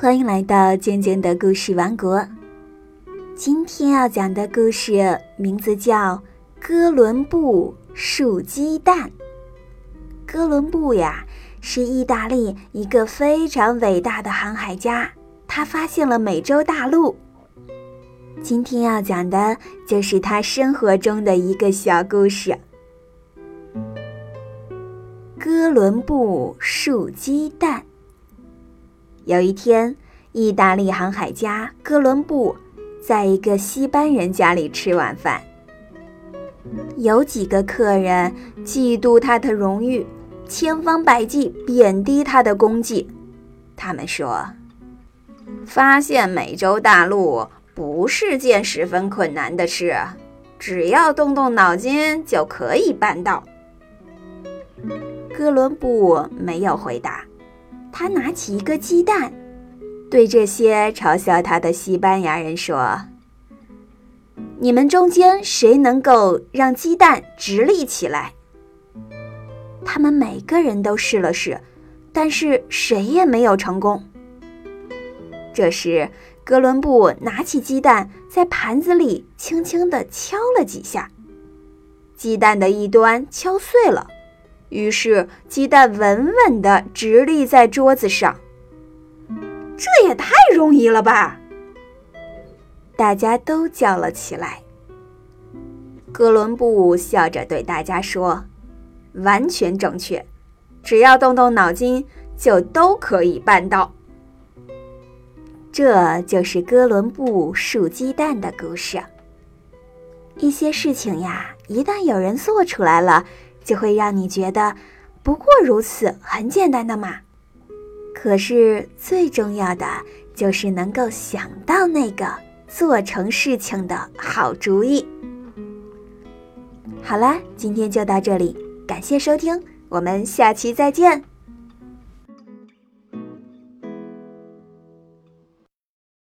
欢迎来到尖尖的故事王国。今天要讲的故事名字叫《哥伦布数鸡蛋》。哥伦布呀，是意大利一个非常伟大的航海家，他发现了美洲大陆。今天要讲的就是他生活中的一个小故事。哥伦布数鸡蛋。有一天，意大利航海家哥伦布在一个西班人家里吃晚饭。有几个客人嫉妒他的荣誉，千方百计贬低他的功绩。他们说：“发现美洲大陆不是件十分困难的事，只要动动脑筋就可以办到。”哥伦布没有回答。他拿起一个鸡蛋，对这些嘲笑他的西班牙人说：“你们中间谁能够让鸡蛋直立起来？”他们每个人都试了试，但是谁也没有成功。这时，哥伦布拿起鸡蛋，在盘子里轻轻地敲了几下，鸡蛋的一端敲碎了。于是，鸡蛋稳稳地直立在桌子上。这也太容易了吧！大家都叫了起来。哥伦布笑着对大家说：“完全正确，只要动动脑筋，就都可以办到。”这就是哥伦布数鸡蛋的故事。一些事情呀，一旦有人做出来了。就会让你觉得，不过如此，很简单的嘛。可是最重要的就是能够想到那个做成事情的好主意。好啦，今天就到这里，感谢收听，我们下期再见。